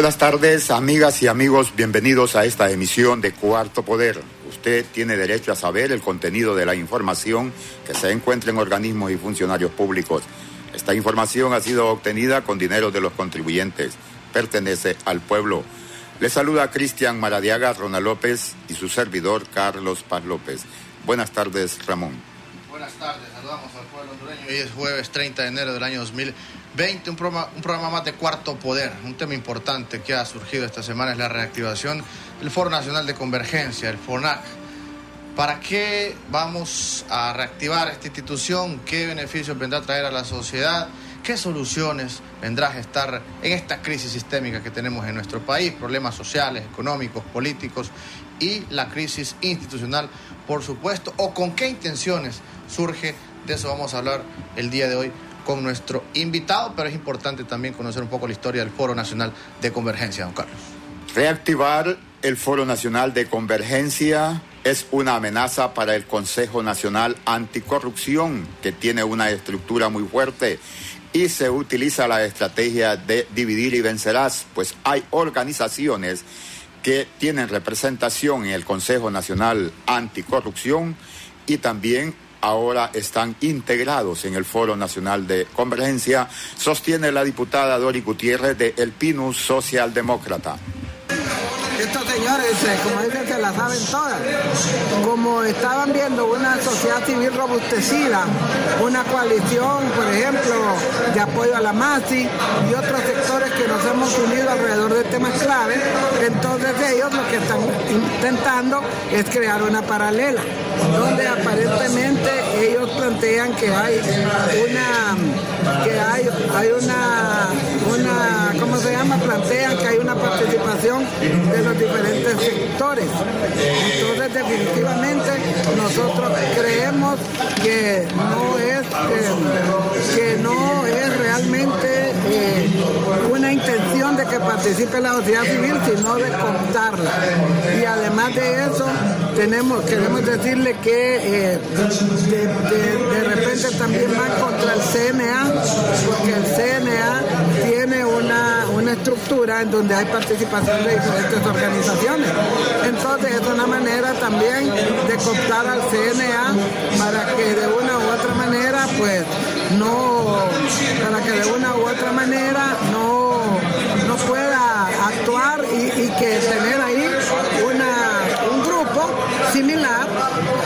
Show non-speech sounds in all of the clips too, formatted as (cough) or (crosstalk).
Buenas tardes, amigas y amigos, bienvenidos a esta emisión de Cuarto Poder. Usted tiene derecho a saber el contenido de la información que se encuentra en organismos y funcionarios públicos. Esta información ha sido obtenida con dinero de los contribuyentes, pertenece al pueblo. Le saluda Cristian Maradiaga, Ronald López y su servidor Carlos Paz López. Buenas tardes, Ramón. Buenas tardes, saludamos al pueblo hondureño. Hoy es jueves 30 de enero del año 2020, un programa, un programa más de cuarto poder. Un tema importante que ha surgido esta semana es la reactivación del Foro Nacional de Convergencia, el FONAC. ¿Para qué vamos a reactivar esta institución? ¿Qué beneficios vendrá a traer a la sociedad? ¿Qué soluciones vendrá a estar en esta crisis sistémica que tenemos en nuestro país? Problemas sociales, económicos, políticos y la crisis institucional, por supuesto. ¿O con qué intenciones surge? De eso vamos a hablar el día de hoy con nuestro invitado, pero es importante también conocer un poco la historia del Foro Nacional de Convergencia, don Carlos. Reactivar el Foro Nacional de Convergencia es una amenaza para el Consejo Nacional Anticorrupción, que tiene una estructura muy fuerte y se utiliza la estrategia de dividir y vencerás, pues hay organizaciones que tienen representación en el Consejo Nacional Anticorrupción y también ahora están integrados en el Foro Nacional de Convergencia, sostiene la diputada Dori Gutiérrez de El Pinus Socialdemócrata estos señores, eh, como dicen, se la saben todas. Como estaban viendo una sociedad civil robustecida, una coalición, por ejemplo, de apoyo a la MASI y otros sectores que nos hemos unido alrededor de temas clave, entonces ellos lo que están intentando es crear una paralela, donde aparentemente ellos plantean que hay una, que hay, hay una, una, ¿cómo se llama? Plantean que hay una participación de los diferentes sectores. Entonces definitivamente nosotros creemos que no es, que no es realmente eh, una intención de que participe la sociedad civil, sino de contarla. Y además de eso, tenemos, queremos decirle que eh, de, repente también va contra el CNA, porque el CNA tiene una, una estructura en donde hay participación de diferentes organizaciones. Entonces es una manera también de cooptar al CNA para que de una u otra manera, pues, no, para que de una u otra manera no, no pueda actuar y, que tener ahí similar,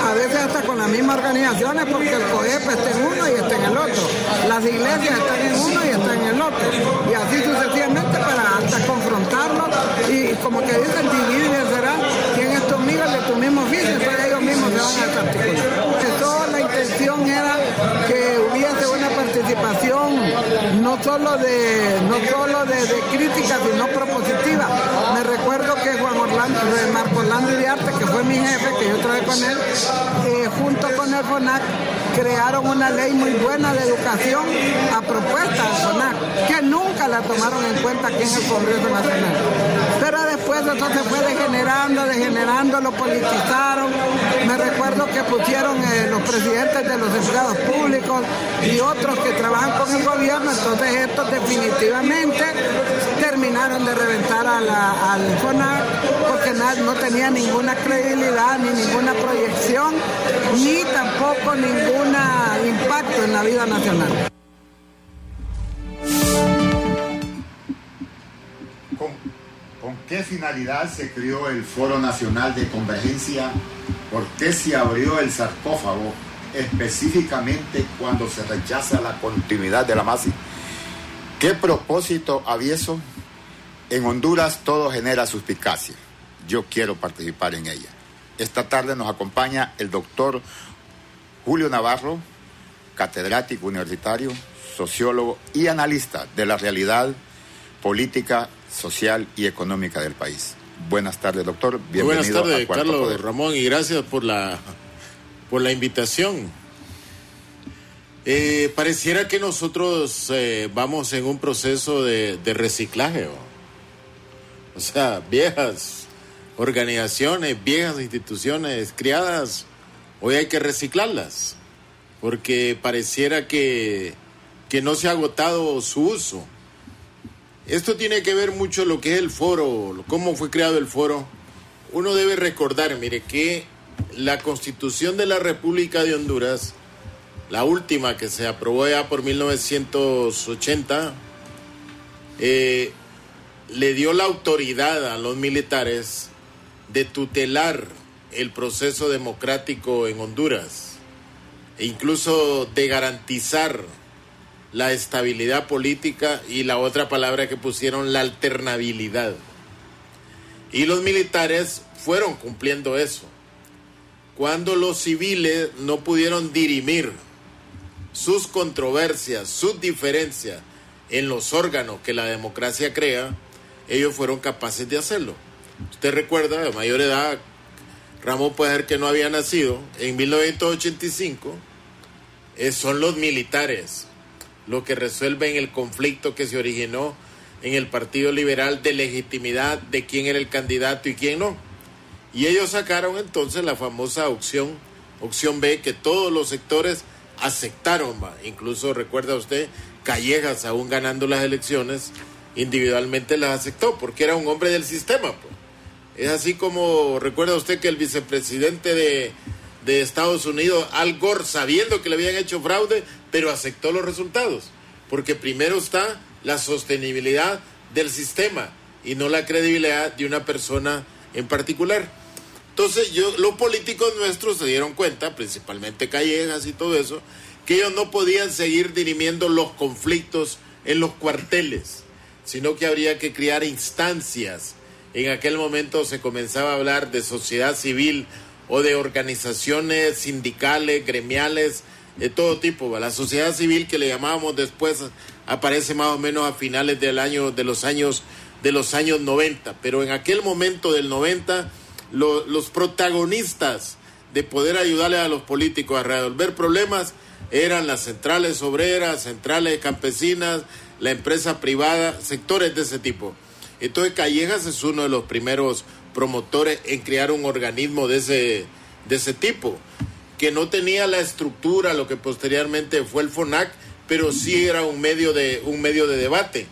a veces hasta con las mismas organizaciones, porque el COEP está en uno y está en el otro, las iglesias están en uno y están en el otro, y así sucesivamente para hasta confrontarlos y como que dicen dividir y será. Quién es tu amigo de tu mismo oficio, entonces ellos mismos se van a desarticular. Toda la intención era que una participación no solo de no solo de, crítica sino propositiva. Me recuerdo que Juan Orlando, Marco Orlando Iriarte, que fue mi jefe, que yo trabajé con él, eh, junto con el FONAC crearon una ley muy buena de educación a propuesta del FONAC, que nunca la tomaron en cuenta aquí en el Congreso Nacional. Pero después se fue degenerando, degenerando, lo politizaron. Me recuerdo que pusieron eh, los presidentes de los empleados públicos y otros que trabajan con el gobierno, entonces estos definitivamente terminaron de reventar al FONAC porque no tenía ninguna credibilidad, ni ninguna proyección, ni tampoco ningún impacto en la vida nacional. ¿Con qué finalidad se creó el Foro Nacional de Convergencia? ¿Por qué se abrió el sarcófago específicamente cuando se rechaza la continuidad de la MASI? ¿Qué propósito había eso? En Honduras todo genera suspicacia. Yo quiero participar en ella. Esta tarde nos acompaña el doctor Julio Navarro, catedrático universitario, sociólogo y analista de la realidad política social y económica del país. Buenas tardes, doctor. Bienvenido Buenas tardes, Carlos Ramón, y gracias por la, por la invitación. Eh, pareciera que nosotros eh, vamos en un proceso de, reciclaje. O sea, viejas organizaciones, viejas instituciones criadas, hoy hay que reciclarlas, porque pareciera que, que no se ha agotado su uso Esto tiene que ver mucho lo que es el foro, cómo fue creado el foro. Uno debe recordar, mire, que la constitución de la República de Honduras, la última que se aprobó ya por 1980, eh, le dio la autoridad a los militares de tutelar el proceso democrático en Honduras e incluso de garantizar la estabilidad política y la otra palabra que pusieron, la alternabilidad. Y los militares fueron cumpliendo eso. Cuando los civiles no pudieron dirimir sus controversias, sus diferencias en los órganos que la democracia crea, ellos fueron capaces de hacerlo. Usted recuerda, de mayor edad, Ramón puede ser que no había nacido, en 1985, eh, son los militares lo que resuelven el conflicto que se originó en el Partido Liberal de legitimidad de quién era el candidato y quién no. Y ellos sacaron entonces la famosa opción, opción B, que todos los sectores aceptaron, incluso recuerda usted, Callejas, aún ganando las elecciones, individualmente las aceptó, porque era un hombre del sistema. Pues. Es así como recuerda usted que el vicepresidente de, de Estados Unidos, Al Gore, sabiendo que le habían hecho fraude, pero aceptó los resultados, porque primero está la sostenibilidad del sistema y no la credibilidad de una persona en particular. Entonces, yo, los políticos nuestros se dieron cuenta, principalmente Callejas y todo eso, que ellos no podían seguir dirimiendo los conflictos en los cuarteles, sino que habría que crear instancias. En aquel momento se comenzaba a hablar de sociedad civil o de organizaciones sindicales, gremiales, de todo tipo. La sociedad civil que le llamábamos después aparece más o menos a finales del año, de los años, de los años 90. Pero en aquel momento del 90, los protagonistas de poder ayudarle a los políticos a resolver problemas eran las centrales obreras, centrales campesinas, la empresa privada, sectores de ese tipo. Entonces Callejas es uno de los primeros promotores en crear un organismo de ese, de ese tipo que no tenía la estructura, lo que posteriormente fue el FONAC, pero sí era un medio de, un medio de debate.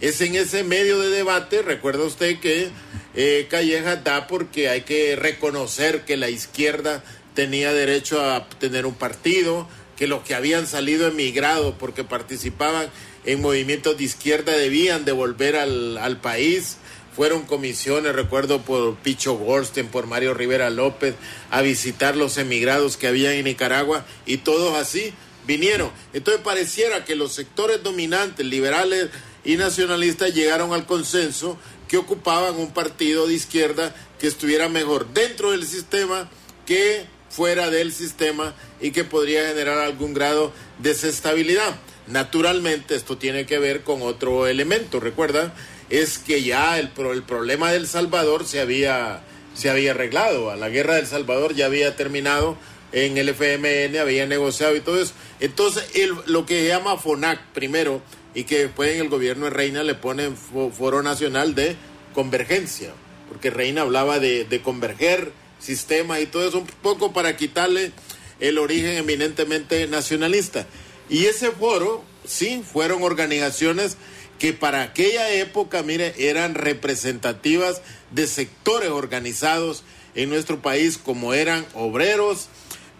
Es en ese medio de debate, recuerda usted que eh, Calleja da porque hay que reconocer que la izquierda tenía derecho a tener un partido, que los que habían salido emigrados porque participaban en movimientos de izquierda debían de volver al, al país fueron comisiones, recuerdo por Picho Gorsten, por Mario Rivera López, a visitar los emigrados que había en Nicaragua y todos así vinieron. Entonces pareciera que los sectores dominantes, liberales y nacionalistas, llegaron al consenso que ocupaban un partido de izquierda que estuviera mejor dentro del sistema que fuera del sistema y que podría generar algún grado de desestabilidad. Naturalmente esto tiene que ver con otro elemento, recuerda es que ya el, el problema del Salvador se había, se había arreglado, la guerra del Salvador ya había terminado en el FMN, había negociado y todo eso. Entonces, el, lo que llama FONAC primero y que después en el gobierno de Reina le ponen Foro Nacional de Convergencia, porque Reina hablaba de, converger sistemas y todo eso, un poco para quitarle el origen eminentemente nacionalista. Y ese foro, sí, fueron organizaciones que para aquella época, mire, eran representativas de sectores organizados en nuestro país, como eran obreros,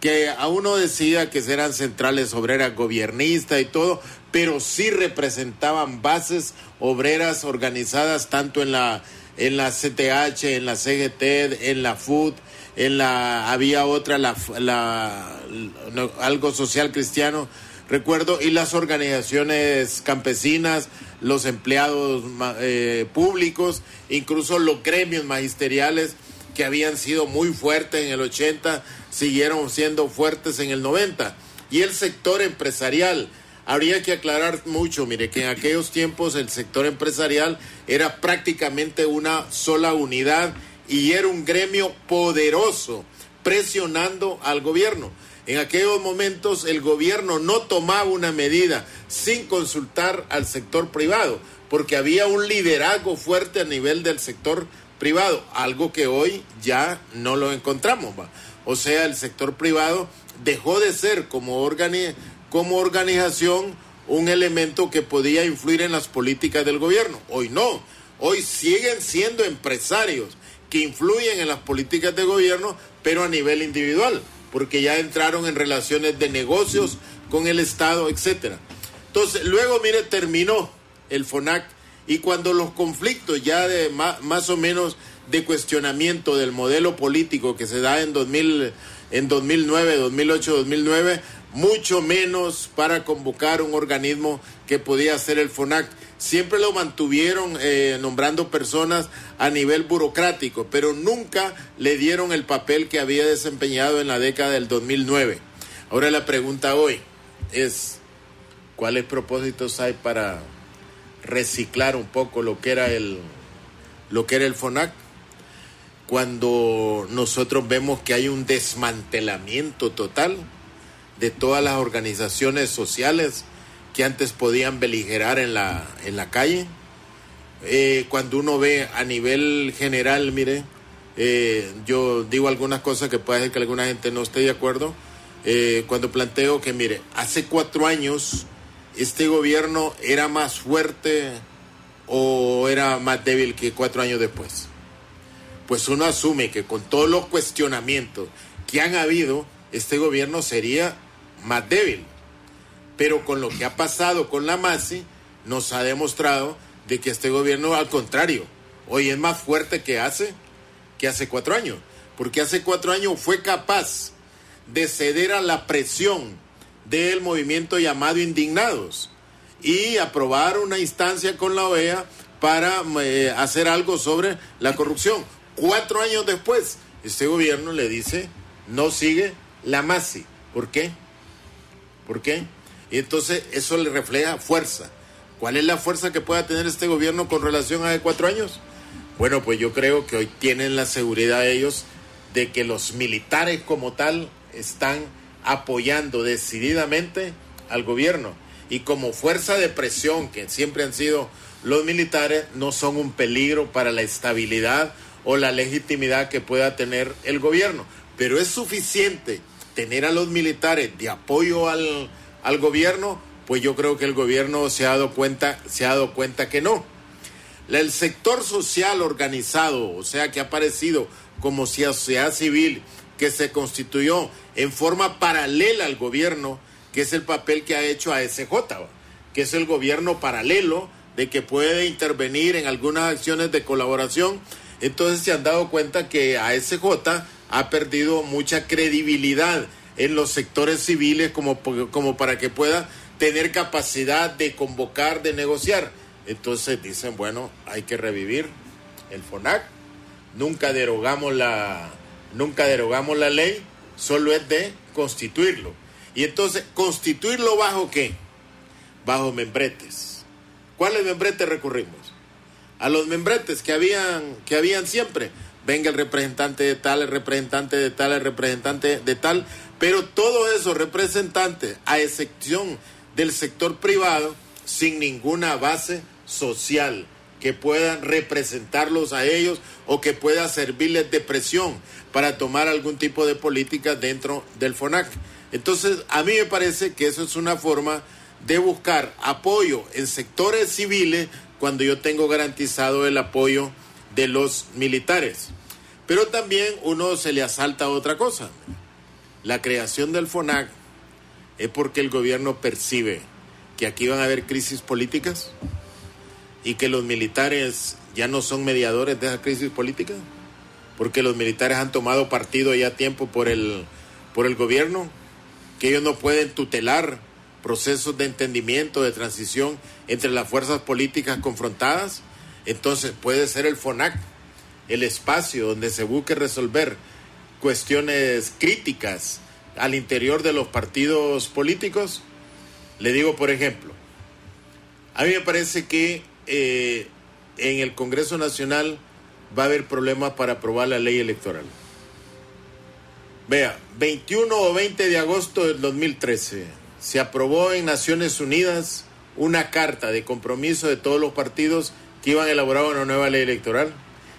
que a uno decía que eran centrales obreras gobiernistas y todo, pero sí representaban bases obreras organizadas tanto en la en la CTH, en la CGT, en la FUT, en la había otra la, algo social cristiano, recuerdo, y las organizaciones campesinas, los empleados eh, públicos, incluso los gremios magisteriales que habían sido muy fuertes en el 80, siguieron siendo fuertes en el 90. Y el sector empresarial, habría que aclarar mucho, mire, que en aquellos tiempos el sector empresarial era prácticamente una sola unidad y era un gremio poderoso presionando al gobierno. En aquellos momentos el gobierno no tomaba una medida sin consultar al sector privado, porque había un liderazgo fuerte a nivel del sector privado, algo que hoy ya no lo encontramos. O sea, el sector privado dejó de ser como, como organización un elemento que podía influir en las políticas del gobierno. Hoy no, hoy siguen siendo empresarios que influyen en las políticas de gobierno, pero a nivel individual, porque ya entraron en relaciones de negocios con el Estado, etcétera. Entonces, luego, mire, terminó el FONAC y cuando los conflictos ya de más, o menos de cuestionamiento del modelo político que se da en 2000 en 2009, 2008, 2009, mucho menos para convocar un organismo que podía ser el FONAC. Siempre lo mantuvieron eh, nombrando personas a nivel burocrático, pero nunca le dieron el papel que había desempeñado en la década del 2009. Ahora la pregunta hoy es, ¿cuáles propósitos hay para reciclar un poco lo que era el, lo que era el FONAC? Cuando nosotros vemos que hay un desmantelamiento total de todas las organizaciones sociales que antes podían beligerar en la, en la calle. Eh, cuando uno ve a nivel general, mire, eh, yo digo algunas cosas que puede ser que alguna gente no esté de acuerdo, eh, cuando planteo que, mire, hace cuatro años este gobierno era más fuerte o era más débil que cuatro años después. Pues uno asume que con todos los cuestionamientos que han habido, este gobierno sería más débil. Pero con lo que ha pasado con la MASI, nos ha demostrado de que este gobierno, al contrario, hoy es más fuerte que hace, que hace cuatro años. Porque hace cuatro años fue capaz de ceder a la presión del movimiento llamado Indignados y aprobar una instancia con la OEA para eh, hacer algo sobre la corrupción. Cuatro años después, este gobierno le dice, no sigue la MASI. ¿Por qué? ¿Por qué? Y entonces eso le refleja fuerza. ¿Cuál es la fuerza que pueda tener este gobierno con relación a cuatro años? Bueno, pues yo creo que hoy tienen la seguridad ellos de que los militares como tal están apoyando decididamente al gobierno y como fuerza de presión que siempre han sido los militares no son un peligro para la estabilidad o la legitimidad que pueda tener el gobierno. Pero es suficiente tener a los militares de apoyo al, al gobierno, pues yo creo que el gobierno se ha dado cuenta, se ha dado cuenta que no. El sector social organizado, o sea, que ha aparecido como sociedad civil, que se constituyó en forma paralela al gobierno, que es el papel que ha hecho ASJ, que es el gobierno paralelo de que puede intervenir en algunas acciones de colaboración. Entonces se han dado cuenta que ASJ ha perdido mucha credibilidad en los sectores civiles como, como para que pueda tener capacidad de convocar, de negociar. Entonces dicen, bueno, hay que revivir el FONAC. Nunca derogamos la, nunca derogamos la ley, solo es de constituirlo. Y entonces, ¿constituirlo bajo qué? Bajo membretes. ¿Cuáles membretes recurrimos? A los membretes que habían, que habían siempre venga el representante de tal, el representante de tal, el representante de tal, pero todos esos representantes, a excepción del sector privado, sin ninguna base social que puedan representarlos a ellos o que pueda servirles de presión para tomar algún tipo de política dentro del FONAC. Entonces, a mí me parece que eso es una forma de buscar apoyo en sectores civiles cuando yo tengo garantizado el apoyo de los militares. Pero también uno se le asalta otra cosa. La creación del FONAC es porque el gobierno percibe que aquí van a haber crisis políticas y que los militares ya no son mediadores de esa crisis política, porque los militares han tomado partido ya tiempo por el, por el gobierno, que ellos no pueden tutelar procesos de entendimiento, de transición entre las fuerzas políticas confrontadas. Entonces puede ser el FONAC el espacio donde se busque resolver cuestiones críticas al interior de los partidos políticos. Le digo, por ejemplo, a mí me parece que eh, en el Congreso Nacional va a haber problemas para aprobar la ley electoral. Vea, 21 o 20 de agosto del 2013 se aprobó en Naciones Unidas una carta de compromiso de todos los partidos que iban a elaborar una nueva ley electoral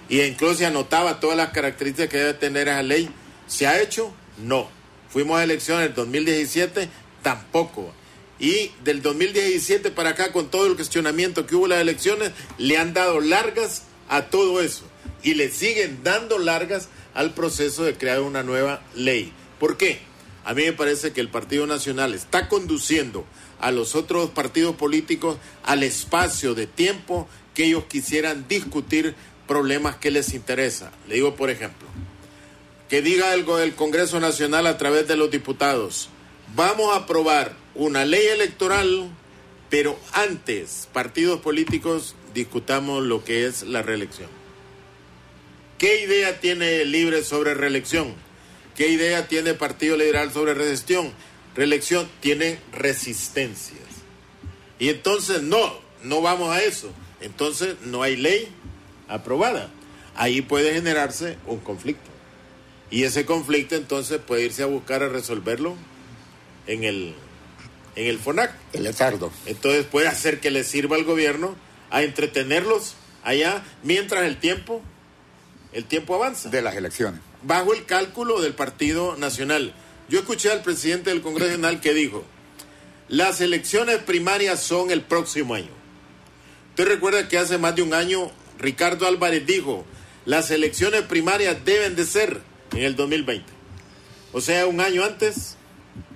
y incluso se anotaba todas las características que debe tener esa ley. ¿Se ha hecho? No. Fuimos a elecciones en el 2017, tampoco. y del 2017 para acá, con todo el cuestionamiento que hubo en las elecciones, le han dado largas a todo eso y le siguen dando largas al proceso de crear una nueva ley. ¿Por qué? A mí me parece que el Partido Nacional está conduciendo a los otros partidos políticos al espacio de tiempo que ellos quisieran discutir problemas que les interesa. Le digo, por ejemplo, que diga algo del Congreso Nacional a través de los diputados, vamos a aprobar una ley electoral, pero antes, partidos políticos, discutamos lo que es la reelección. ¿Qué idea tiene Libre sobre reelección? ¿Qué idea tiene Partido Liberal sobre reelección? Reelección tiene resistencias. Y entonces no, no vamos a eso. Entonces no hay ley aprobada. Ahí puede generarse un conflicto. Y ese conflicto entonces puede irse a buscar a resolverlo en el, en el FONAC. El etardo. Entonces puede hacer que le sirva al gobierno a entretenerlos allá mientras el tiempo, el tiempo avanza. De las elecciones. Bajo el cálculo del Partido Nacional. Yo escuché al presidente del Congreso Nacional que dijo, las elecciones primarias son el próximo año. Usted recuerda que hace más de un año Ricardo Álvarez dijo, las elecciones primarias deben de ser en el 2020. O sea, un año antes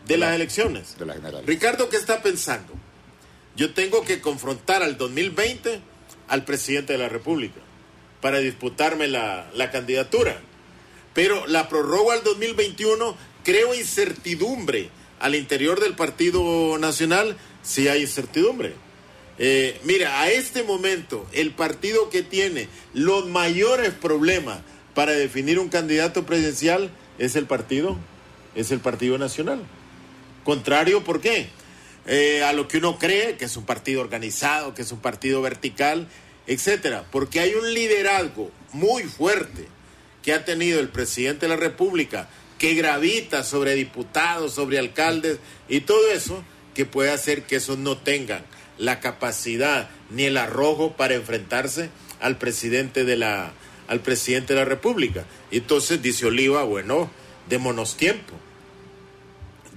de las elecciones. De la general. Ricardo, ¿qué está pensando? Yo tengo que confrontar al 2020 al presidente de la República para disputarme la, la candidatura. Pero la prorroga al 2021 creo incertidumbre al interior del Partido Nacional si hay incertidumbre. Eh, mira, a este momento el partido que tiene los mayores problemas para definir un candidato presidencial es el partido, es el Partido Nacional. Contrario, ¿por qué? Eh, a lo que uno cree, que es un partido organizado, que es un partido vertical, etcétera, porque hay un liderazgo muy fuerte que ha tenido el presidente de la República, que gravita sobre diputados, sobre alcaldes y todo eso, que puede hacer que esos no tengan la capacidad ni el arrojo para enfrentarse al presidente de la al presidente de la República. Entonces dice Oliva, bueno, démonos tiempo.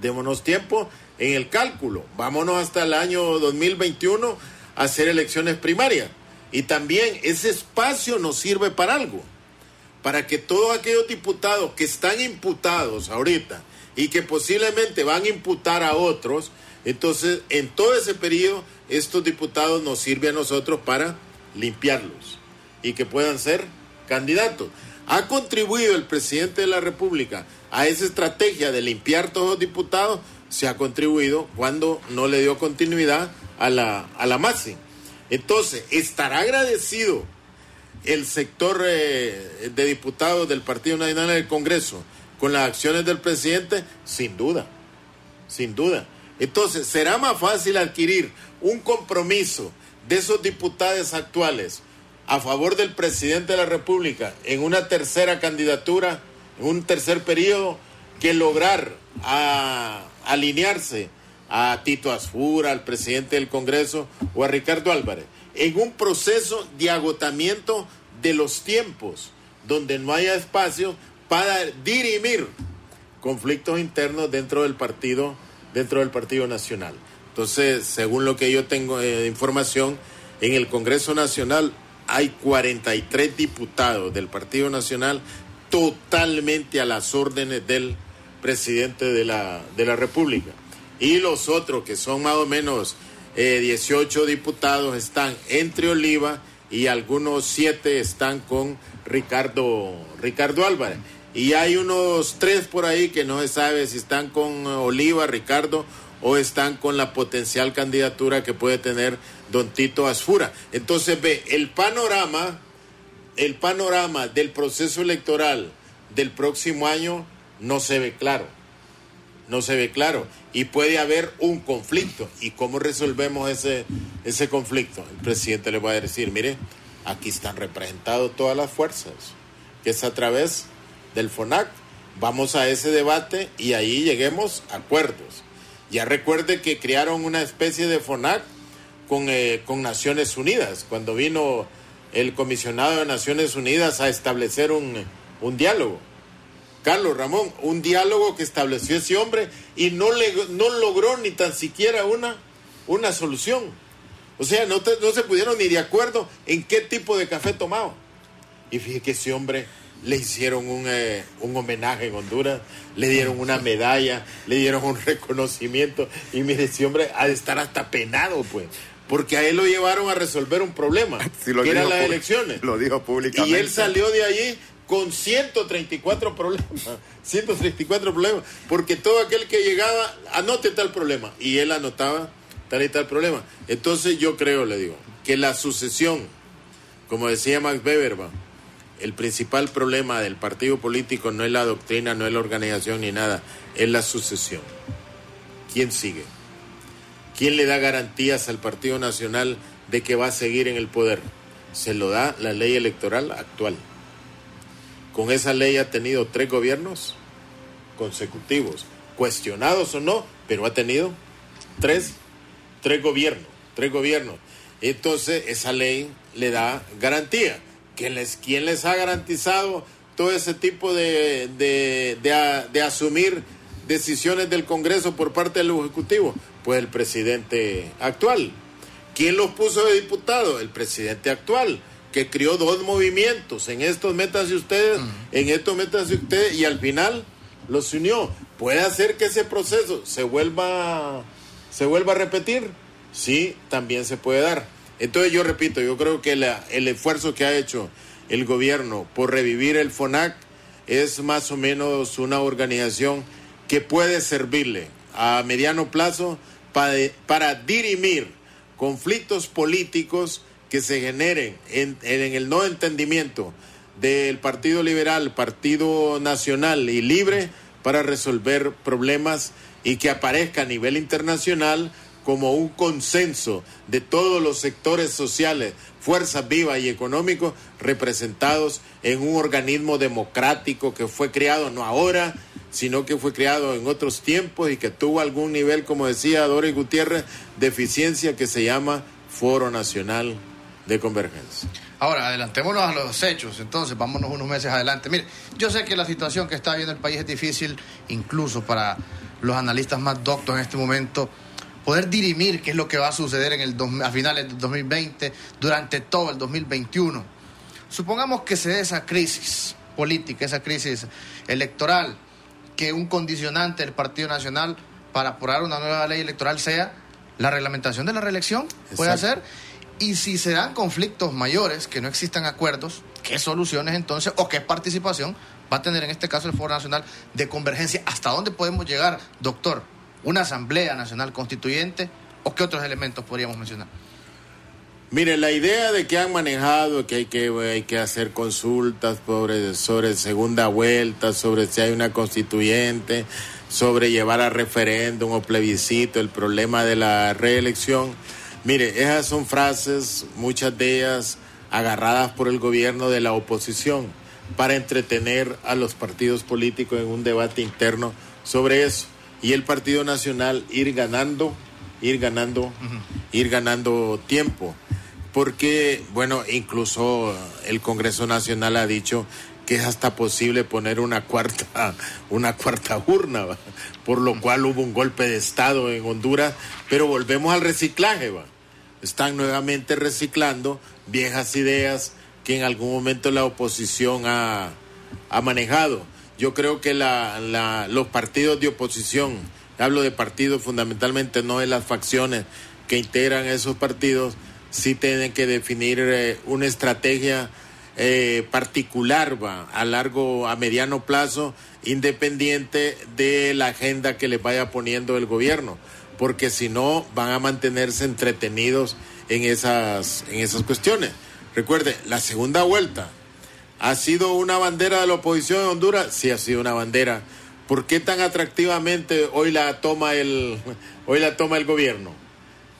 Démonos tiempo en el cálculo. Vámonos hasta el año 2021 a hacer elecciones primarias. Y también ese espacio nos sirve para algo. Para que todos aquellos diputados que están imputados ahorita y que posiblemente van a imputar a otros, entonces en todo ese periodo estos diputados nos sirven a nosotros para limpiarlos y que puedan ser candidatos. ¿Ha contribuido el presidente de la República a esa estrategia de limpiar todos los diputados? Se ha contribuido cuando no le dio continuidad a la, a la MASI. Entonces, ¿estará agradecido el sector eh, de diputados del Partido Nacional del Congreso con las acciones del presidente? Sin duda, sin duda. Entonces, ¿será más fácil adquirir un compromiso de esos diputados actuales a favor del presidente de la República en una tercera candidatura, en un tercer periodo, que lograr alinearse a Tito Asfura, al presidente del Congreso o a Ricardo Álvarez, en un proceso de agotamiento de los tiempos, donde no haya espacio para dirimir conflictos internos dentro del partido, dentro del Partido Nacional. Entonces, según lo que yo tengo de información, en el Congreso Nacional hay 43 diputados del Partido Nacional totalmente a las órdenes del presidente de la, de la República. Y los otros, que son más o menos 18 eh, diputados, están entre Oliva y algunos siete están con Ricardo, Ricardo Álvarez. Y hay unos tres por ahí que no se sabe si están con Oliva, Ricardo o están con la potencial candidatura que puede tener don Tito Asfura. Entonces ve, el panorama, el panorama del proceso electoral del próximo año no se ve claro. No se ve claro. Y puede haber un conflicto. ¿Y cómo resolvemos ese, ese conflicto? El presidente le va a decir, mire, aquí están representadas todas las fuerzas, que es a través del FONAC. Vamos a ese debate y ahí lleguemos a acuerdos. Ya recuerde que crearon una especie de FONAC con, eh, con Naciones Unidas, cuando vino el comisionado de Naciones Unidas a establecer un, un diálogo. Carlos Ramón, un diálogo que estableció ese hombre y no, le, no logró ni tan siquiera una, una solución. O sea, no, no se pudieron ni de acuerdo en qué tipo de café tomaba. Y fíjese que ese hombre le hicieron un, eh, un, homenaje en Honduras, le dieron una medalla, le dieron un (laughs) reconocimiento. Y mire, ese hombre ha de estar hasta penado, pues. Porque a él lo llevaron a resolver un problema, (laughs) que eran las elecciones. Lo dijo públicamente. Y él salió de allí con 134 (laughs) problemas. 134 problemas. Porque todo aquel que llegaba, anote tal problema. Y él anotaba tal y tal problema. Entonces yo creo, le digo, que la sucesión, como decía Max Weber, el principal problema del partido político no es la doctrina, no es la organización ni nada, es la sucesión. ¿Quién sigue? ¿Quién le da garantías al Partido Nacional de que va a seguir en el poder? Se lo da la ley electoral actual. Con esa ley ha tenido tres gobiernos consecutivos, cuestionados o no, pero ha tenido tres, tres gobiernos, tres gobiernos. Entonces esa ley le da garantía. ¿Quién les, quién les ha garantizado todo ese tipo de, de, de asumir decisiones del Congreso por parte del Ejecutivo? Pues el presidente actual. ¿Quién los puso de diputado? El presidente actual, que crió dos movimientos. En estos métanse ustedes, en estos métanse ustedes, y al final los unió. ¿Puede hacer que ese proceso se vuelva, se vuelva a repetir? Sí, también se puede dar. Entonces yo repito, yo creo que el esfuerzo que ha hecho el gobierno por revivir el FONAC es más o menos una organización que puede servirle a mediano plazo para, dirimir conflictos políticos que se generen en, en el no entendimiento del Partido Liberal, Partido Nacional y Libre para resolver problemas y que aparezca a nivel internacional como un consenso de todos los sectores sociales, fuerzas vivas y económicos representados en un organismo democrático que fue creado no ahora, sino que fue creado en otros tiempos y que tuvo algún nivel, como decía Doris Gutiérrez, de eficiencia que se llama Foro Nacional de Convergencia. Ahora, adelantémonos a los hechos, entonces, vámonos unos meses adelante. Mire, yo sé que la situación que está viendo el país es difícil, incluso para los analistas más doctos en este momento, poder dirimir qué es lo que va a suceder en el a finales del 2020, durante todo el 2021. Supongamos que se dé esa crisis política, esa crisis electoral, que un condicionante del Partido Nacional para aprobar una nueva ley electoral sea la reglamentación de la reelección, puede ser. Y si se dan conflictos mayores, que no existan acuerdos, ¿qué soluciones entonces o qué participación va a tener en este caso el Foro Nacional de Convergencia? ¿Hasta dónde podemos llegar, doctor? ¿Una Asamblea Nacional Constituyente o qué otros elementos podríamos mencionar? Mire, la idea de que han manejado que hay que, hay que hacer consultas sobre, sobre segunda vuelta, sobre si hay una constituyente, sobre llevar a referéndum o plebiscito el problema de la reelección. Mire, esas son frases, muchas de ellas agarradas por el gobierno de la oposición para entretener a los partidos políticos en un debate interno sobre eso. Y el Partido Nacional ir ganando, ir ganando, ir ganando tiempo porque, bueno, incluso el Congreso Nacional ha dicho que es hasta posible poner una cuarta, (laughs) una cuarta urna, por lo cual hubo un golpe de Estado en Honduras, pero volvemos al reciclaje, ¿va? están nuevamente reciclando viejas ideas que en algún momento la oposición ha, ha manejado. Yo creo que la, los partidos de oposición, hablo de partidos fundamentalmente, no de las facciones que integran esos partidos, sí tienen que definir eh, una estrategia eh, particular va, a largo, a mediano plazo, independiente de la agenda que les vaya poniendo el gobierno, porque si no van a mantenerse entretenidos en esas, en esas cuestiones. Recuerde, la segunda vuelta ha sido una bandera de la oposición de Honduras, sí ha sido una bandera. ¿Por qué tan atractivamente hoy la toma el, hoy la toma el gobierno?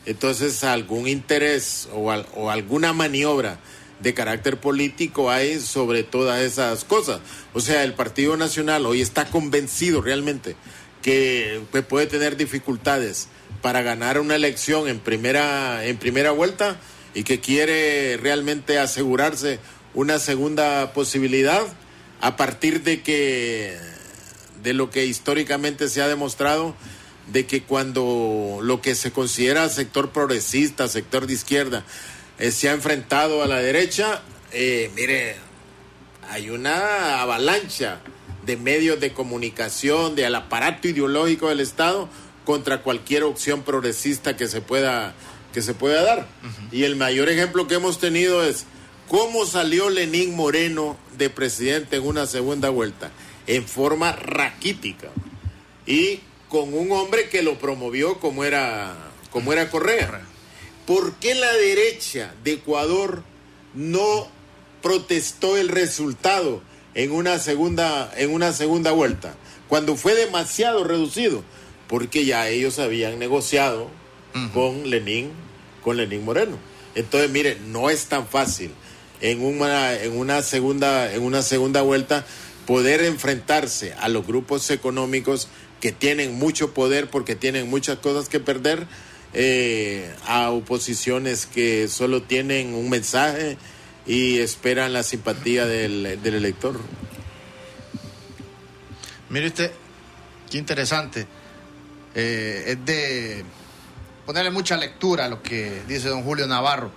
Entonces, algún interés o, alguna maniobra de carácter político hay sobre todas esas cosas. O sea, el Partido Nacional hoy está convencido realmente que puede tener dificultades para ganar una elección en primera, en primera vuelta y que quiere realmente asegurarse una segunda posibilidad a partir de que de lo que históricamente se ha demostrado, de que cuando lo que se considera sector progresista, sector de izquierda, eh, se ha enfrentado a la derecha, eh, mire, hay una avalancha de medios de comunicación, del aparato ideológico del Estado contra cualquier opción progresista que se pueda, que se pueda dar. Y el mayor ejemplo que hemos tenido es cómo salió Lenín Moreno de presidente en una segunda vuelta, en forma raquítica. Y con un hombre que lo promovió como era, como era Correa. ¿Por qué la derecha de Ecuador no protestó el resultado en una segunda, en una segunda vuelta? Cuando fue demasiado reducido, porque ya ellos habían negociado con Lenín, con Lenín Moreno. Entonces, mire, no es tan fácil en una, en una segunda, en una segunda vuelta poder enfrentarse a los grupos económicos que tienen mucho poder porque tienen muchas cosas que perder eh, a oposiciones que solo tienen un mensaje y esperan la simpatía del, elector. Mire usted, qué interesante. Eh, es de ponerle mucha lectura a lo que dice don Julio Navarro.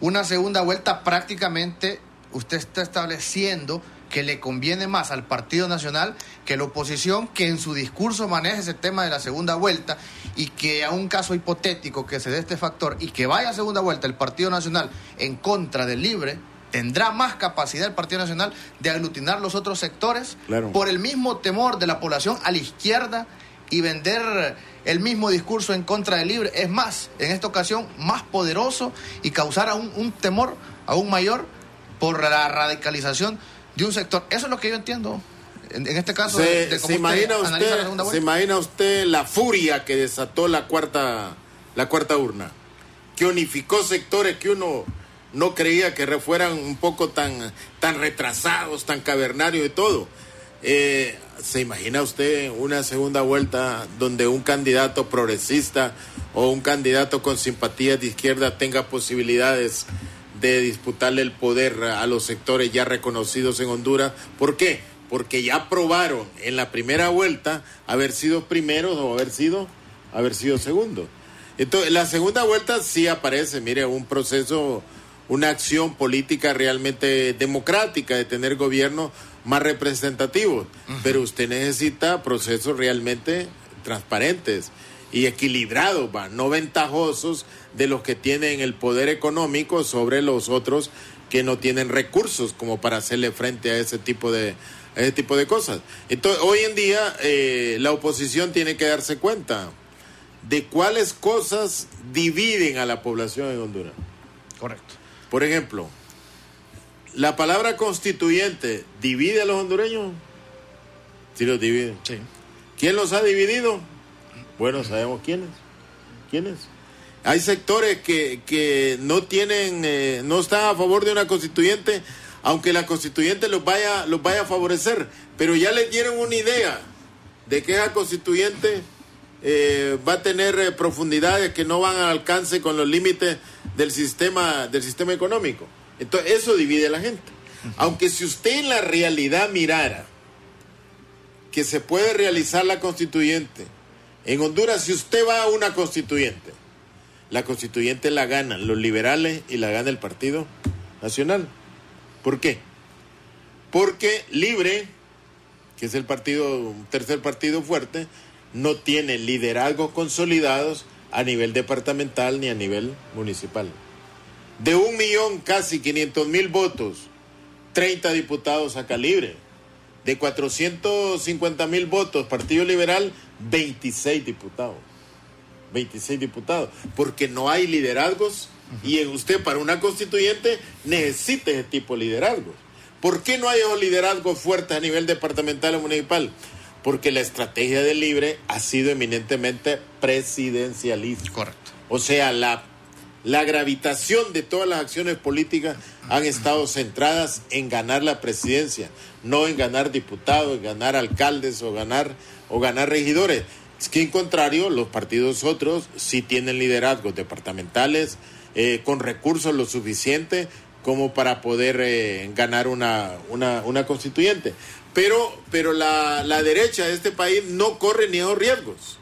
Una segunda vuelta prácticamente usted está estableciendo que le conviene más al Partido Nacional que la oposición que en su discurso maneje ese tema de la segunda vuelta y que a un caso hipotético que se dé este factor y que vaya a segunda vuelta el Partido Nacional en contra del libre, tendrá más capacidad el Partido Nacional de aglutinar los otros sectores por el mismo temor de la población a la izquierda y vender el mismo discurso en contra del libre. Es más, en esta ocasión, más poderoso y causar aún un temor aún mayor por la radicalización de un sector. Eso es lo que yo entiendo. En, este caso, se, se imagina usted, se imagina usted la furia que desató la cuarta, la cuarta urna, que unificó sectores que uno no creía que fueran un poco tan, tan retrasados, tan cavernarios y todo. Eh, ¿Se imagina usted una segunda vuelta donde un candidato progresista o un candidato con simpatías de izquierda tenga posibilidades de disputarle el poder a los sectores ya reconocidos en Honduras. ¿Por qué? Porque ya probaron en la primera vuelta haber sido primeros o haber sido, haber sido segundos. Entonces, la segunda vuelta sí aparece, mire, un proceso, una acción política realmente democrática de tener gobiernos más representativos, pero usted necesita procesos realmente transparentes y equilibrados, ¿va? no ventajosos de los que tienen el poder económico sobre los otros que no tienen recursos como para hacerle frente a ese tipo de, ese tipo de cosas. Entonces, hoy en día eh, la oposición tiene que darse cuenta de cuáles cosas dividen a la población en Honduras. Correcto. Por ejemplo, la palabra constituyente divide a los hondureños. Sí los divide. Sí. ¿Quién los ha dividido? Bueno, sabemos quiénes. ¿Quiénes? Hay sectores que, que no tienen, eh, no están a favor de una constituyente, aunque la constituyente los vaya, los vaya a favorecer, pero ya les dieron una idea de que esa constituyente eh, va a tener eh, profundidades que no van al alcance con los límites del sistema, del sistema económico. Entonces, eso divide a la gente. Aunque si usted en la realidad mirara que se puede realizar la constituyente en Honduras, si usted va a una constituyente, la constituyente la ganan los liberales y la gana el Partido Nacional. ¿Por qué? Porque Libre, que es el partido, un tercer partido fuerte, no tiene liderazgos consolidados a nivel departamental ni a nivel municipal. De un millón casi 500 mil votos, 30 diputados a calibre. De 450 mil votos, Partido Liberal, 26 diputados. 26 diputados. Porque no hay liderazgos y usted para una constituyente necesita ese tipo de liderazgos. ¿Por qué no hay esos liderazgos fuertes a nivel departamental o municipal? Porque la estrategia del libre ha sido eminentemente presidencialista. Correcto. O sea, la, la gravitación de todas las acciones políticas han estado centradas en ganar la presidencia, no en ganar diputados, en ganar alcaldes o ganar, o ganar regidores. Es que en contrario, los partidos otros sí tienen liderazgos departamentales eh, con recursos lo suficiente como para poder eh, ganar una, una, una constituyente. Pero, pero la, la derecha de este país no corre ni esos riesgos.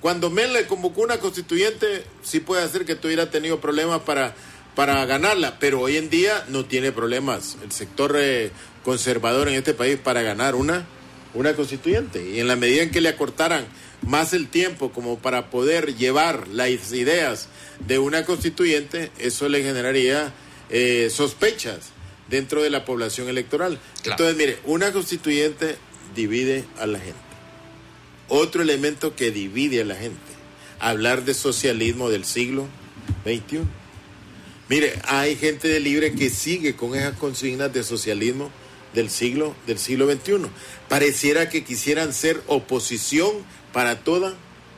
Cuando le convocó una constituyente, sí puede hacer que tuviera tenido problemas para, para ganarla, pero hoy en día no tiene problemas el sector eh, conservador en este país para ganar una, una constituyente. Y en la medida en que le acortaran más el tiempo como para poder llevar las ideas de una constituyente, eso le generaría eh, sospechas dentro de la población electoral. Entonces, mire, una constituyente divide a la gente. Otro elemento que divide a la gente, hablar de socialismo del siglo XXI. Mire, hay gente de libre que sigue con esas consignas de socialismo del siglo, del siglo XXI. Pareciera que quisieran ser oposición para toda,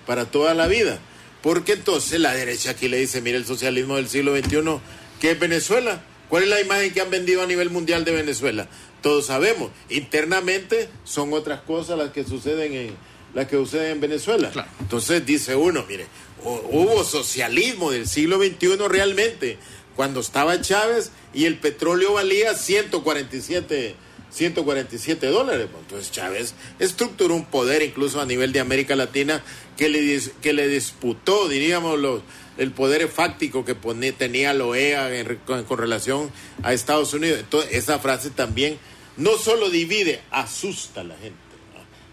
para toda la vida. Porque entonces la derecha aquí le dice, mire, el socialismo del siglo XXI, ¿qué es Venezuela? ¿Cuál es la imagen que han vendido a nivel mundial de Venezuela? Todos sabemos. Internamente son otras cosas las que suceden en, las que suceden en Venezuela. Entonces dice uno, mire, hubo socialismo del siglo XXI realmente, cuando estaba Chávez y el petróleo valía 147 147 dólares. Entonces Chávez estructuró un poder incluso a nivel de América Latina que le, que le disputó, diríamos, los, el poder fáctico que tenía la OEA con, relación a Estados Unidos. Entonces esa frase también no solo divide, asusta a la gente.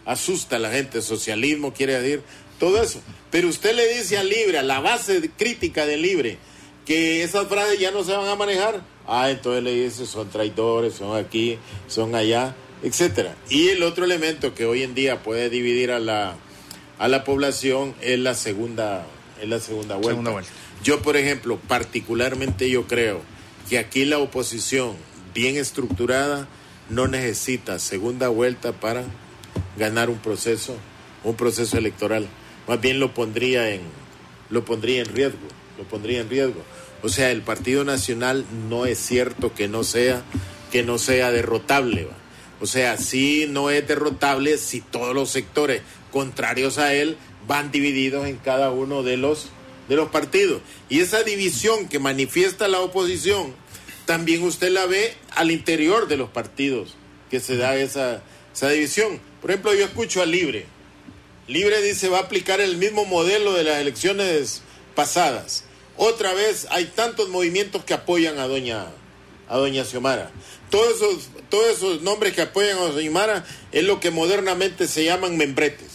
Asusta a la gente. Socialismo quiere decir todo eso. Pero usted le dice a Libre, a la base crítica de Libre, que esas frases ya no se van a manejar Ah, entonces le dice son traidores, son aquí, son allá, etcétera. Y el otro elemento que hoy en día puede dividir a la, a la población es la segunda, es la segunda vuelta. Yo, por ejemplo, particularmente yo creo que aquí la oposición bien estructurada no necesita segunda vuelta para ganar un proceso, un proceso electoral. Más bien lo pondría en, lo pondría en riesgo, lo pondría en riesgo. O sea, el Partido Nacional no es cierto que no sea, que no sea derrotable. O sea, sí no es derrotable si todos los sectores contrarios a él van divididos en cada uno de los, de los partidos. Y esa división que manifiesta la oposición, también usted la ve al interior de los partidos, que se da esa, esa división. Por ejemplo, yo escucho a Libre. Libre dice va a aplicar el mismo modelo de las elecciones pasadas. Otra vez hay tantos movimientos que apoyan a doña, a doña Xiomara. Todos esos, todos esos nombres que apoyan a doña Xiomara es lo que modernamente se llaman membretes.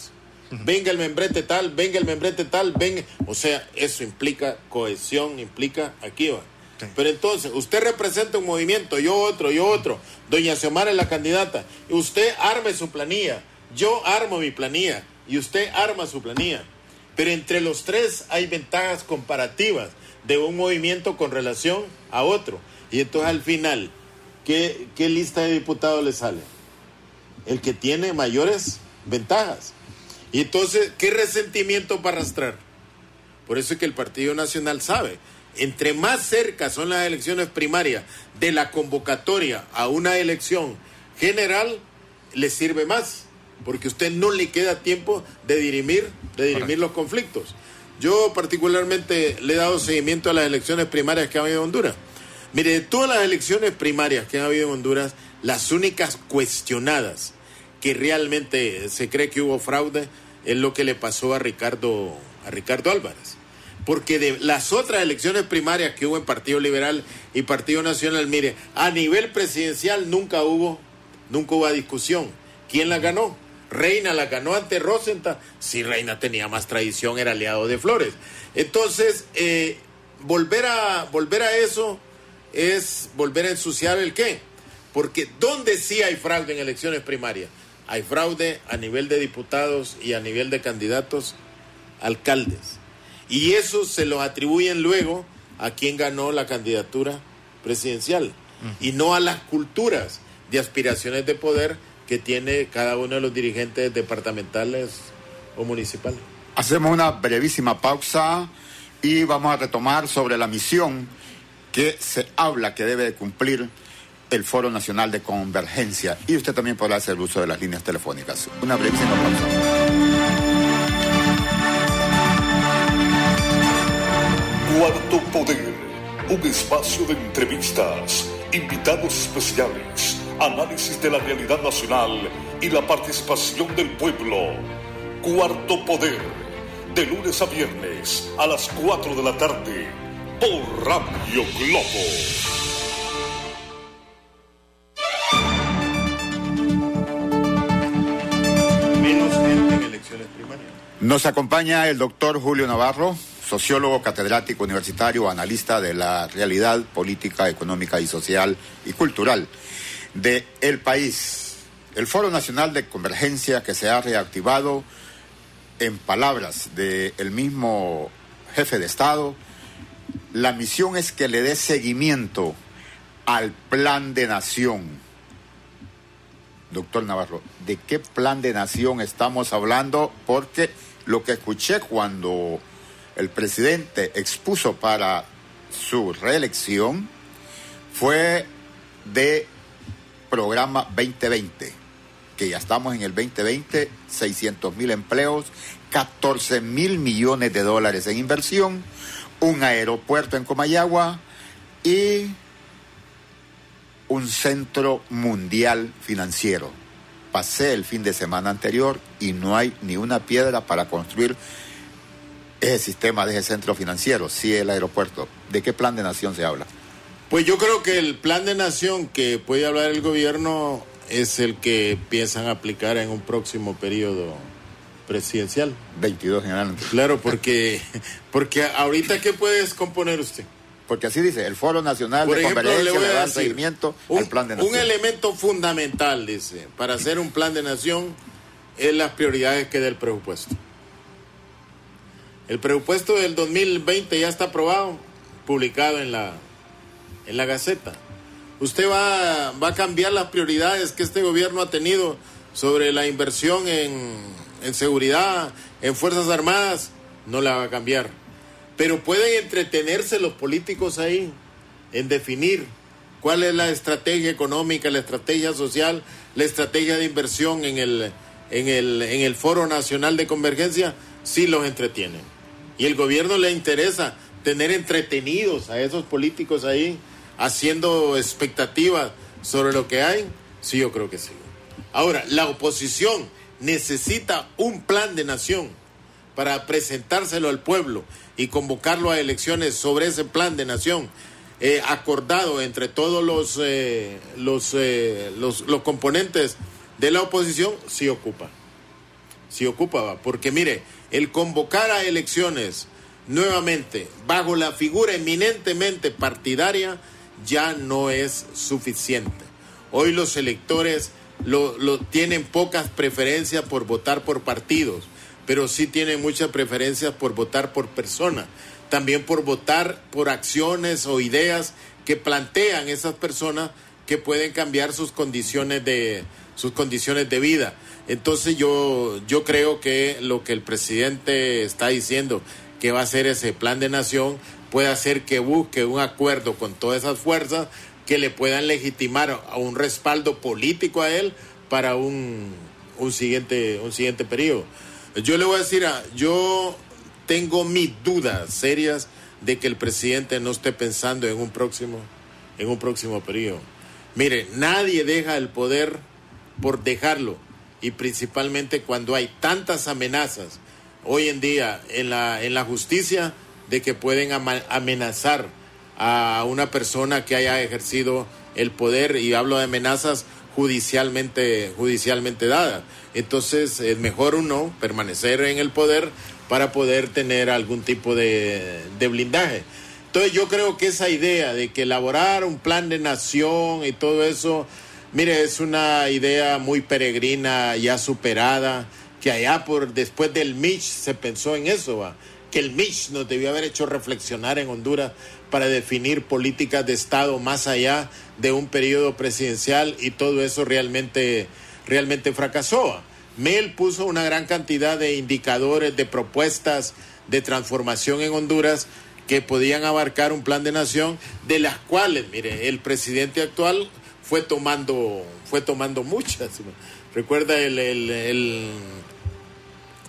Venga el membrete tal, venga el membrete tal, venga. O sea, eso implica cohesión, implica aquí va. Pero entonces, usted representa un movimiento, yo otro, yo otro. Doña Xiomara es la candidata. Usted arme su planilla. Yo armo mi planilla. Y usted arma su planilla. Pero entre los tres hay ventajas comparativas de un movimiento con relación a otro. Y entonces al final, ¿qué, lista de diputados le sale? El que tiene mayores ventajas. Y entonces, ¿qué resentimiento para arrastrar? Por eso es que el Partido Nacional sabe, entre más cerca son las elecciones primarias de la convocatoria a una elección general, le sirve más porque usted no le queda tiempo de dirimir, de dirimir los conflictos. Yo particularmente le he dado seguimiento a las elecciones primarias que ha habido en Honduras. Mire, de todas las elecciones primarias que ha habido en Honduras, las únicas cuestionadas que realmente se cree que hubo fraude es lo que le pasó a Ricardo, a Ricardo Álvarez. Porque de las otras elecciones primarias que hubo en Partido Liberal y Partido Nacional, mire, a nivel presidencial nunca hubo, nunca hubo discusión. ¿Quién la ganó? Reina la ganó ante Rosenthal. Si Reina tenía más tradición, era aliado de Flores. Entonces, eh, volver, a, volver a eso es volver a ensuciar el qué. Porque ¿dónde sí hay fraude en elecciones primarias? Hay fraude a nivel de diputados y a nivel de candidatos alcaldes. Y eso se lo atribuyen luego a quien ganó la candidatura presidencial y no a las culturas de aspiraciones de poder que tiene cada uno de los dirigentes departamentales o municipales. Hacemos una brevísima pausa y vamos a retomar sobre la misión que se habla que debe cumplir el Foro Nacional de Convergencia. Y usted también podrá hacer uso de las líneas telefónicas. Una brevísima pausa. Cuarto Poder, un espacio de entrevistas, invitados especiales análisis de la realidad nacional y la participación del pueblo. Cuarto Poder, de lunes a viernes a las 4 de la tarde, por Radio Globo. Nos acompaña el doctor Julio Navarro, sociólogo catedrático universitario, analista de la realidad política, económica y social y cultural de el país. El Foro Nacional de Convergencia que se ha reactivado, en palabras del mismo jefe de Estado, la misión es que le dé seguimiento al plan de nación. Doctor Navarro, ¿de qué plan de nación estamos hablando? Porque lo que escuché cuando el presidente expuso para su reelección fue de programa 2020, que ya estamos en el 2020, 600 mil empleos, 14 mil millones de dólares en inversión, un aeropuerto en Comayagua y un centro mundial financiero. Pasé el fin de semana anterior y no hay ni una piedra para construir ese sistema de ese centro financiero, sí el aeropuerto. ¿De qué plan de nación se habla? Pues yo creo que el plan de nación que puede hablar el gobierno es el que piensan aplicar en un próximo periodo presidencial. 22 en adelante. Claro, porque, (laughs) porque ahorita ¿qué puede descomponer usted? Porque así dice, el Foro Nacional Por de ejemplo, Convergencia le voy le a da decir, seguimiento un, al plan de nación. un elemento fundamental, dice, para hacer un plan de nación es las prioridades que da el presupuesto. El presupuesto del 2020 ya está aprobado, publicado en la, en la Gaceta. Usted va, va a cambiar las prioridades que este gobierno ha tenido sobre la inversión en, en seguridad, en Fuerzas Armadas, no la va a cambiar. Pero pueden entretenerse los políticos ahí en definir cuál es la estrategia económica, la estrategia social, la estrategia de inversión en el, en el, en el Foro Nacional de Convergencia, sí los entretienen. Y el gobierno le interesa tener entretenidos a esos políticos ahí, haciendo expectativas sobre lo que hay, sí, yo creo que sí. Ahora, la oposición necesita un plan de nación para presentárselo al pueblo y convocarlo a elecciones sobre ese plan de nación eh, acordado entre todos los, eh, eh, los, los componentes de la oposición, sí ocupa. Sí ocupa, va. porque mire, el convocar a elecciones nuevamente bajo la figura eminentemente partidaria ya no es suficiente. Hoy los electores lo, lo tienen pocas preferencias por votar por partidos, pero sí tienen muchas preferencias por votar por personas, también por votar por acciones o ideas que plantean esas personas que pueden cambiar sus condiciones de sus condiciones de vida. Entonces yo yo creo que lo que el presidente está diciendo que va a hacer ese plan de nación puede hacer que busque un acuerdo con todas esas fuerzas que le puedan legitimar a un respaldo político a él para un, un siguiente un siguiente periodo. Yo le voy a decir, a, yo tengo mis dudas serias de que el presidente no esté pensando en un próximo en un próximo periodo. Mire, nadie deja el poder por dejarlo y principalmente cuando hay tantas amenazas hoy en día en la en la justicia de que pueden amenazar a una persona que haya ejercido el poder y hablo de amenazas judicialmente judicialmente dadas. Entonces es mejor uno permanecer en el poder para poder tener algún tipo de, de blindaje. Entonces yo creo que esa idea de que elaborar un plan de nación y todo eso, mire, es una idea muy peregrina, ya superada, que allá por después del Mitch se pensó en eso, ¿va? que el Mitch nos debió haber hecho reflexionar en Honduras para definir políticas de Estado más allá de un periodo presidencial y todo eso realmente, realmente fracasó. Mel puso una gran cantidad de indicadores, de propuestas de transformación en Honduras que podían abarcar un plan de nación, de las cuales, mire, el presidente actual fue tomando, fue tomando muchas. Recuerda el, el, el,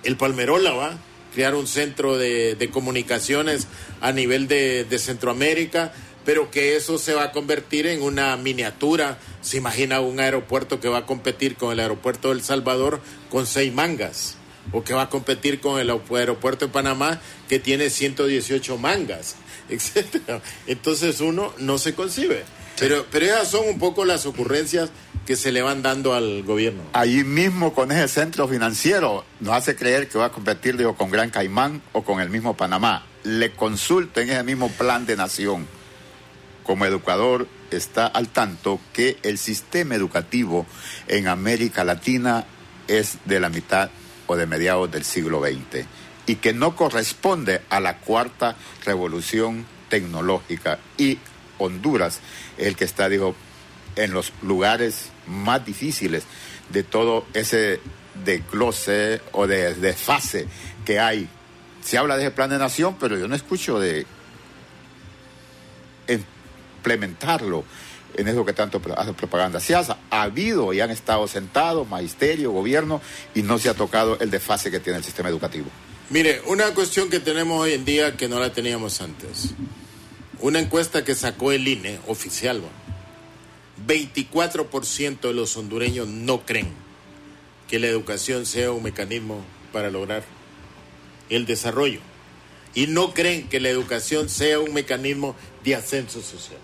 el Palmerola, ¿va? Crear un centro de, de comunicaciones a nivel de, de, Centroamérica, pero que eso se va a convertir en una miniatura. Se imagina un aeropuerto que va a competir con el aeropuerto de El Salvador con seis mangas, o que va a competir con el aeropuerto de Panamá que tiene 118 mangas, (laughs) etc. Entonces uno no se concibe. Pero, pero esas son un poco las ocurrencias que se le van dando al gobierno. Ahí mismo con ese centro financiero nos hace creer que va a competir digo, con Gran Caimán o con el mismo Panamá. Le consulten ese mismo plan de nación. Como educador está al tanto que el sistema educativo en América Latina es de la mitad o de mediados del siglo XX y que no corresponde a la cuarta revolución tecnológica y Honduras el que está, digo, en los lugares más difíciles de todo ese desglose o de desfase que hay. Se habla de ese plan de nación, pero yo no escucho de implementarlo en eso que tanto hace propaganda. Se ha, ha habido y han estado sentados, magisterio, gobierno, y no se ha tocado el desfase que tiene el sistema educativo. Mire, una cuestión que tenemos hoy en día que no la teníamos antes. Una encuesta que sacó el INE, oficial, 24% de los hondureños no creen que la educación sea un mecanismo para lograr el desarrollo. Y no creen que la educación sea un mecanismo de ascenso social.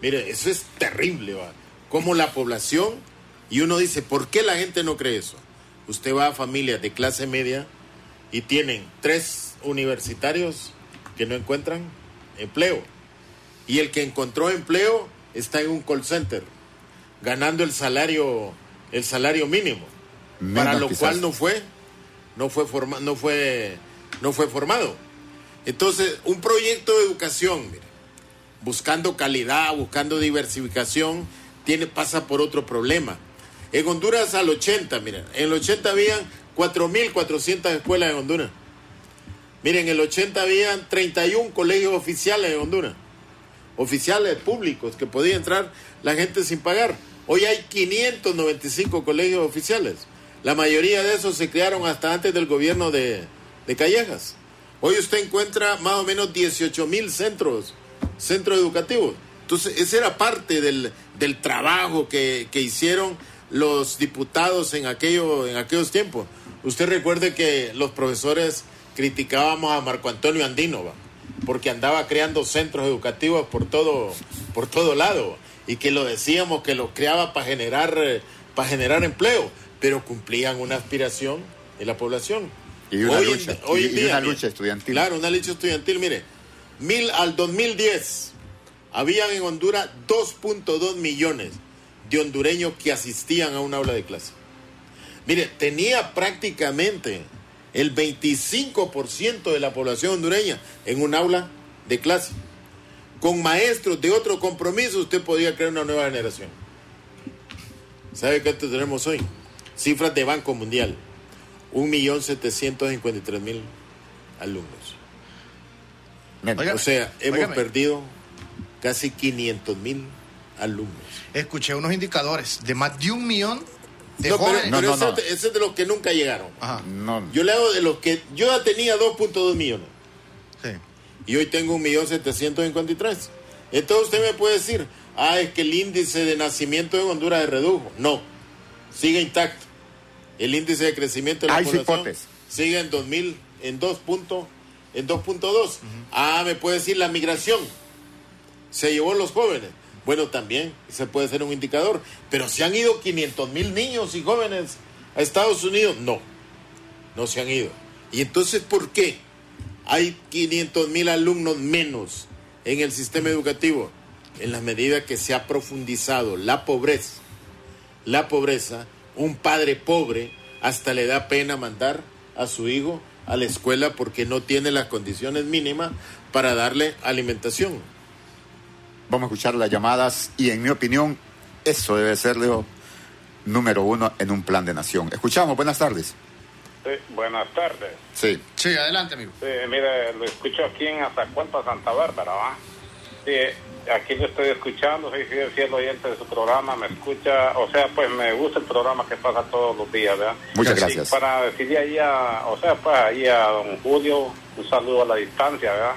Mire, eso es terrible, ¿va? Como la población, y uno dice, ¿por qué la gente no cree eso? Usted va a familias de clase media y tienen tres universitarios que no encuentran empleo. Y el que encontró empleo está en un call center, ganando el salario, el salario mínimo, para lo cual no fue, no fue forma, no fue, no fue formado. Entonces, un proyecto de educación, buscando calidad, buscando diversificación, tiene, pasa por otro problema. En Honduras al 80, miren, en el 80 habían 4.400 escuelas en Honduras. Miren, en el 80 habían 31 colegios oficiales en Honduras, oficiales públicos, que podía entrar la gente sin pagar. Hoy hay 595 colegios oficiales. La mayoría de esos se crearon hasta antes del gobierno de, de Callejas. Hoy usted encuentra más o menos 18 mil centros, centros educativos. Entonces, esa era parte del, del trabajo que, que, hicieron los diputados en, en aquellos tiempos. Usted recuerde que los profesores criticábamos a Marco Antonio Andino, porque andaba creando centros educativos por todo, por todo lado, y que lo decíamos que los creaba para generar, eh, para generar empleo, pero cumplían una aspiración de la población. Y una, lucha, hoy día, una lucha estudiantil. Claro, una lucha estudiantil. Mire, mil, al 2010 habían en Honduras 2.2 millones de hondureños que asistían a un aula de clase. Mire, tenía prácticamente el 25% de la población hondureña en un aula de clase. Con maestros de otro compromiso usted podría crear una nueva generación. ¿Sabe cuánto tenemos hoy? Cifras de Banco Mundial. 1.753.000 alumnos. o sea, hemos perdido casi 500.000 alumnos. Escuché unos indicadores de más de un millón no, pero, ese, es de los que nunca llegaron. Yo le hago de los que. Yo ya tenía 2.2 millones. Y hoy tengo 1.753. Entonces usted me puede decir, ah, es que el índice de nacimiento en Honduras se redujo. No, sigue intacto. El índice de crecimiento de la población sigue en 2000, en 2. en 2.2. Ah, me puede decir la migración. Se llevó los jóvenes. Bueno, también se puede ser un indicador. Pero se han ido 500 mil niños y jóvenes a Estados Unidos. No, no se han ido. ¿Y entonces por qué hay 500 mil alumnos menos en el sistema educativo? En la medida que se ha profundizado la pobreza. La pobreza, un padre pobre hasta le da pena mandar a su hijo a la escuela porque no tiene las condiciones mínimas para darle alimentación. Vamos a escuchar las llamadas y en mi opinión eso debe ser, Leo, número uno en un plan de nación. Escuchamos, buenas tardes. Sí, buenas tardes. Sí. Sí, adelante, amigo. Sí, mire, lo escucho aquí en Azacualpa, Santa Bárbara, ¿va? Sí, aquí lo estoy escuchando, soy fiel oyente de su programa, me escucha, o sea, pues me gusta el programa que pasa todos los días, ¿verdad? Muchas gracias. para decirle ahí a, o sea, pues ahí a don Julio, un saludo a la distancia, ¿verdad?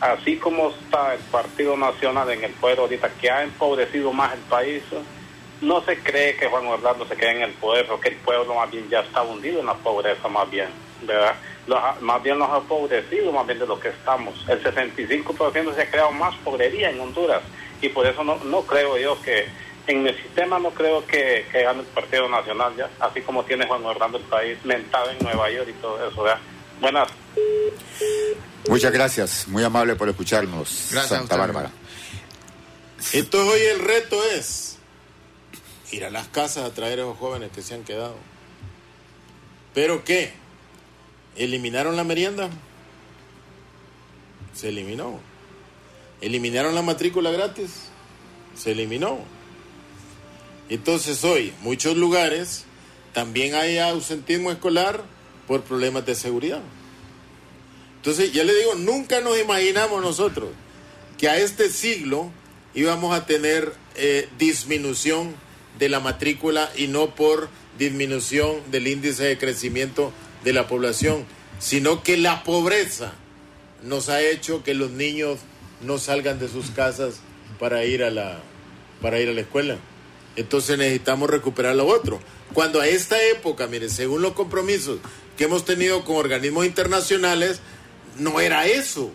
Así como está el Partido Nacional en el poder ahorita, que ha empobrecido más el país, no se cree que Juan Orlando se quede en el poder, porque el pueblo más bien ya está hundido en la pobreza, más bien, ¿verdad? más bien nos ha empobrecido más bien de lo que estamos. El 65% se ha creado más pobrería en Honduras y por eso no, no creo yo que en mi sistema no creo que, que gane el Partido Nacional ya, así como tiene Juan Orlando el país mentado en Nueva York y todo eso. ¿verdad? Buenas. Muchas gracias, muy amable por escucharnos, gracias Santa Bárbara. Entonces hoy el reto es ir a las casas a traer a esos jóvenes que se han quedado. ¿Pero qué? ¿Eliminaron la merienda? Se eliminó. ¿Eliminaron la matrícula gratis? Se eliminó. Entonces hoy, muchos lugares, también hay ausentismo escolar por problemas de seguridad. Entonces, ya le digo, nunca nos imaginamos nosotros que a este siglo íbamos a tener eh, disminución de la matrícula y no por disminución del índice de crecimiento de la población, sino que la pobreza nos ha hecho que los niños no salgan de sus casas para ir a la, para ir a la escuela. Entonces necesitamos recuperar lo otro. Cuando a esta época, mire, según los compromisos que hemos tenido con organismos internacionales, no era eso.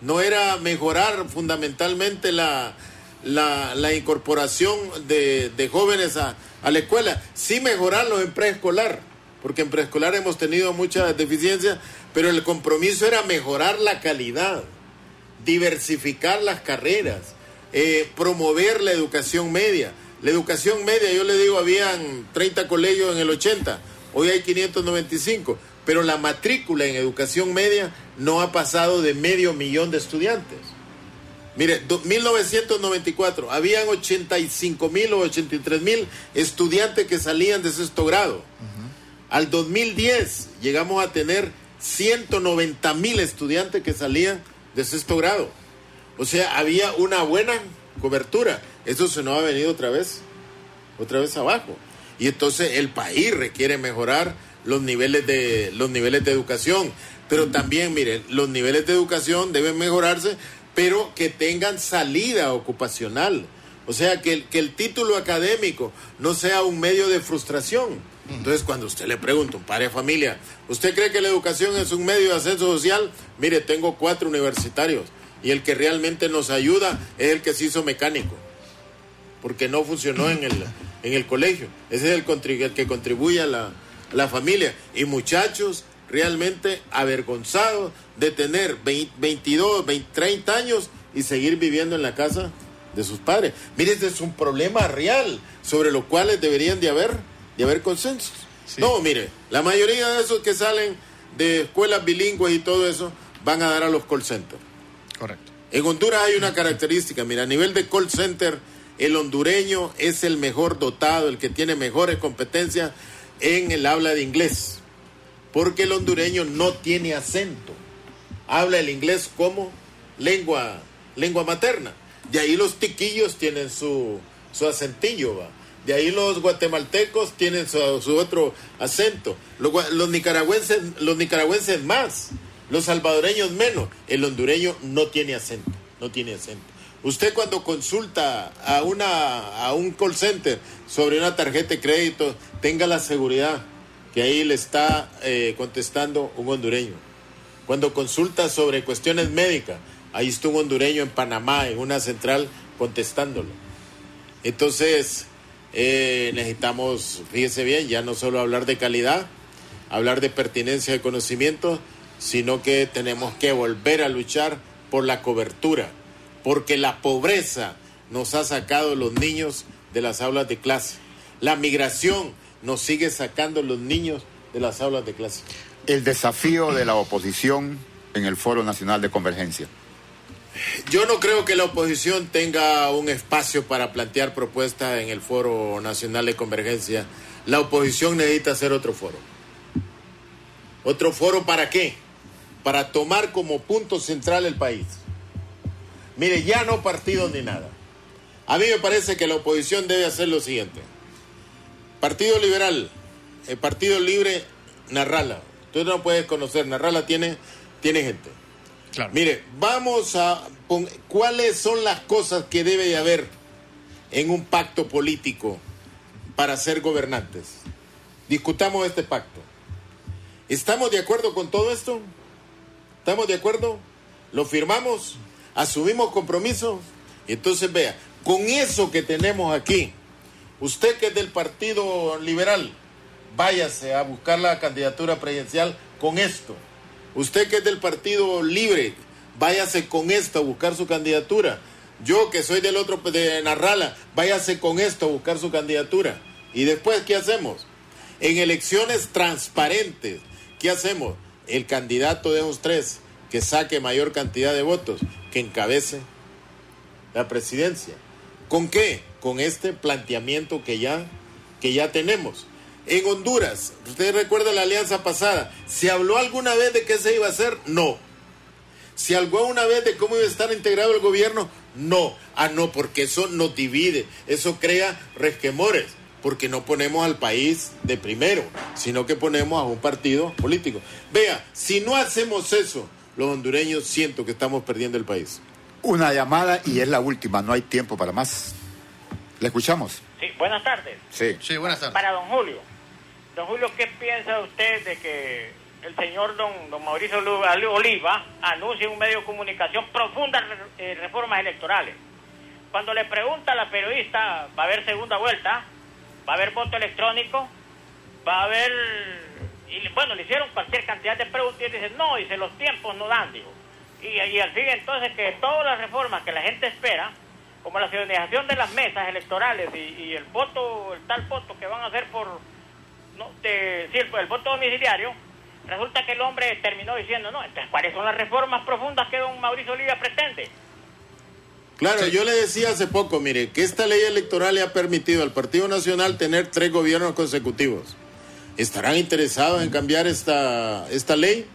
No era mejorar fundamentalmente la, la, incorporación de, de jóvenes a, la escuela. Sí mejorarlo en preescolar, porque en preescolar hemos tenido muchas deficiencias, pero el compromiso era mejorar la calidad, diversificar las carreras, eh, promover la educación media. La educación media, yo le digo, habían 30 colegios en el 80, hoy hay 595, pero la matrícula en educación media no ha pasado de medio millón de estudiantes. Mire, 1994 habían 85 mil o 83 mil estudiantes que salían de sexto grado. Al 2010 llegamos a tener 190 mil estudiantes que salían de sexto grado. O sea, había una buena cobertura. Eso se nos ha venido otra vez, otra vez abajo. Y entonces el país requiere mejorar los niveles de, los niveles de educación. Pero también, miren, los niveles de educación deben mejorarse, pero que tengan salida ocupacional. O sea, que que el título académico no sea un medio de frustración. Entonces, cuando usted le pregunta, un padre de familia, ¿usted cree que la educación es un medio de ascenso social? Mire, tengo cuatro universitarios y el que realmente nos ayuda es el que se hizo mecánico, porque no funcionó en el, en el colegio. Ese es el, que contribuye a la, la familia. Y muchachos realmente avergonzados de tener 22, 20, 30 años y seguir viviendo en la casa de sus padres. Mire, este es un problema real sobre lo cual deberían de haber, de haber consensos. No, mire, la mayoría de esos que salen de escuelas bilingües y todo eso van a dar a los call centers. Correcto. En Honduras hay una característica, mira, a nivel de call center, el hondureño es el mejor dotado, el que tiene mejores competencias en el habla de inglés, porque el hondureño no tiene acento, habla el inglés como lengua, lengua materna. De ahí los tiquillos tienen su, su acentillo. De ahí los guatemaltecos tienen su, otro acento. Los, los, nicaragüenses, los nicaragüenses más los salvadoreños menos, el hondureño no tiene acento, no tiene acento. Usted cuando consulta a, una, a un call center sobre una tarjeta de crédito, tenga la seguridad que ahí le está eh, contestando un hondureño. Cuando consulta sobre cuestiones médicas, ahí está un hondureño en Panamá, en una central, contestándolo. Entonces, eh, necesitamos, fíjese bien, ya no solo hablar de calidad, hablar de pertinencia de conocimiento, sino que tenemos que volver a luchar por la cobertura, porque la pobreza nos ha sacado los niños de las aulas de clase. La migración nos sigue sacando los niños de las aulas de clase. El desafío de la oposición en el Foro Nacional de Convergencia. Yo no creo que la oposición tenga un espacio para plantear propuestas en el Foro Nacional de Convergencia. La oposición necesita hacer otro foro. ¿Otro foro para qué? para tomar como punto central el país. Mire, ya no partidos ni nada. A mí me parece que la oposición debe hacer lo siguiente. Partido Liberal, el Partido Libre, Narrala. Tú no puedes conocer, Narrala tiene, tiene gente. Mire, vamos a... ¿Cuáles son las cosas que debe de haber en un pacto político para ser gobernantes? Discutamos este pacto. ¿Estamos de acuerdo con todo esto? ¿Estamos de acuerdo? ¿Lo firmamos? ¿Asumimos compromisos? Entonces vea, con eso que tenemos aquí, usted que es del Partido Liberal, váyase a buscar la candidatura presidencial con esto. Usted que es del Partido Libre, váyase con esto a buscar su candidatura. Yo que soy del otro de Narrala, váyase con esto a buscar su candidatura. Y después, ¿qué hacemos? En elecciones transparentes, ¿qué hacemos? El candidato de los tres que saque mayor cantidad de votos, que encabece la presidencia. ¿Con qué? Con este planteamiento que ya, que ya tenemos. En Honduras, usted recuerda la alianza pasada, ¿se habló alguna vez de qué se iba a hacer? No. ¿Se habló una vez de cómo iba a estar integrado el gobierno? No. Ah, no, porque eso nos divide, eso crea resquemores, porque no ponemos al país de primero, sino que ponemos a un partido político. Vea, si no hacemos eso, los hondureños siento que estamos perdiendo el país. Una llamada y es la última, no hay tiempo para más. ¿Le escuchamos? Sí, buenas tardes. Sí. Sí, buenas tardes. Para don Julio. Don Julio, ¿qué piensa usted de que el señor don, don Mauricio Oliva anuncie en un medio de comunicación profundas eh, reformas electorales? Cuando le pregunta a la periodista, ¿va a haber segunda vuelta? ¿Va a haber voto electrónico? ¿Va a haber...? Y bueno, le hicieron cualquier cantidad de preguntas y dice, no, dice, los tiempos no dan, digo. Y, y al fin entonces que todas las reformas que la gente espera, como la ciudadanización de las mesas electorales y, el voto, el tal voto que van a hacer por, no, de, sí, el, voto domiciliario, resulta que el hombre terminó diciendo, no, entonces, ¿cuáles son las reformas profundas que don Mauricio Olivia pretende? Claro, yo le decía hace poco, mire, que esta ley electoral le ha permitido al Partido Nacional tener tres gobiernos consecutivos. ¿Estarán interesados en cambiar esta, esta ley?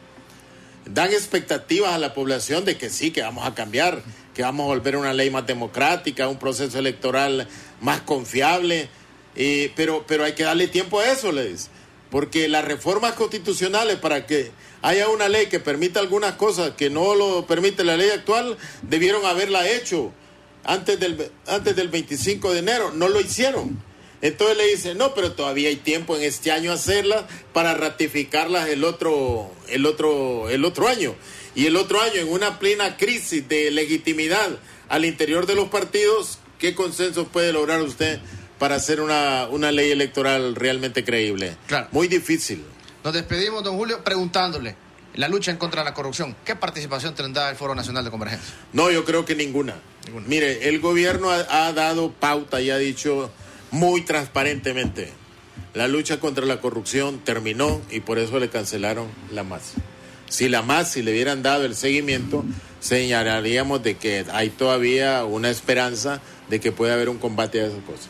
dan expectativas a la población de que sí, que vamos a cambiar, que vamos a volver a una ley más democrática, un proceso electoral más confiable, pero, pero hay que darle tiempo a eso, les porque las reformas constitucionales para que haya una ley que permita algunas cosas que no lo permite la ley actual, debieron haberla hecho antes del, antes del 25 de enero, no lo hicieron. Entonces le dice, no, pero todavía hay tiempo en este año hacerlas para ratificarlas el otro, el otro, el otro año. Y el otro año, en una plena crisis de legitimidad al interior de los partidos, ¿qué consenso puede lograr usted para hacer una, una ley electoral realmente creíble? Claro. Muy difícil. Nos despedimos, don Julio, preguntándole, la lucha en contra de la corrupción, ¿qué participación tendrá el Foro Nacional de Convergencia? No, yo creo que ninguna. Mire, el gobierno ha, ha dado pauta y ha dicho muy transparentemente. La lucha contra la corrupción terminó y por eso le cancelaron la MAS. Si la MAS, si le hubieran dado el seguimiento, señalaríamos de que hay todavía una esperanza de que pueda haber un combate a esas cosas.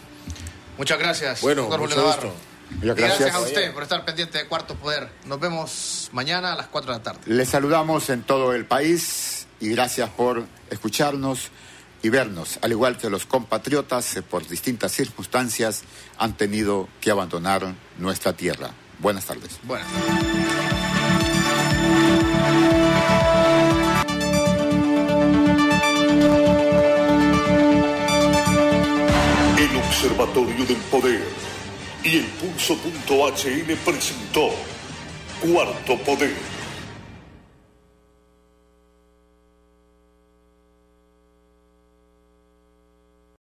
Muchas gracias, bueno, doctor mucho Julio. Navarro. Gracias. a usted por estar pendiente de Cuarto Poder. Nos vemos mañana a las 4 de la tarde. Les saludamos en todo el país y gracias por escucharnos y vernos, al igual que los compatriotas, eh, por distintas circunstancias han tenido que abandonar nuestra tierra. Buenas tardes. Buenas El Observatorio del Poder y el Pulso.hn presentó Cuarto Poder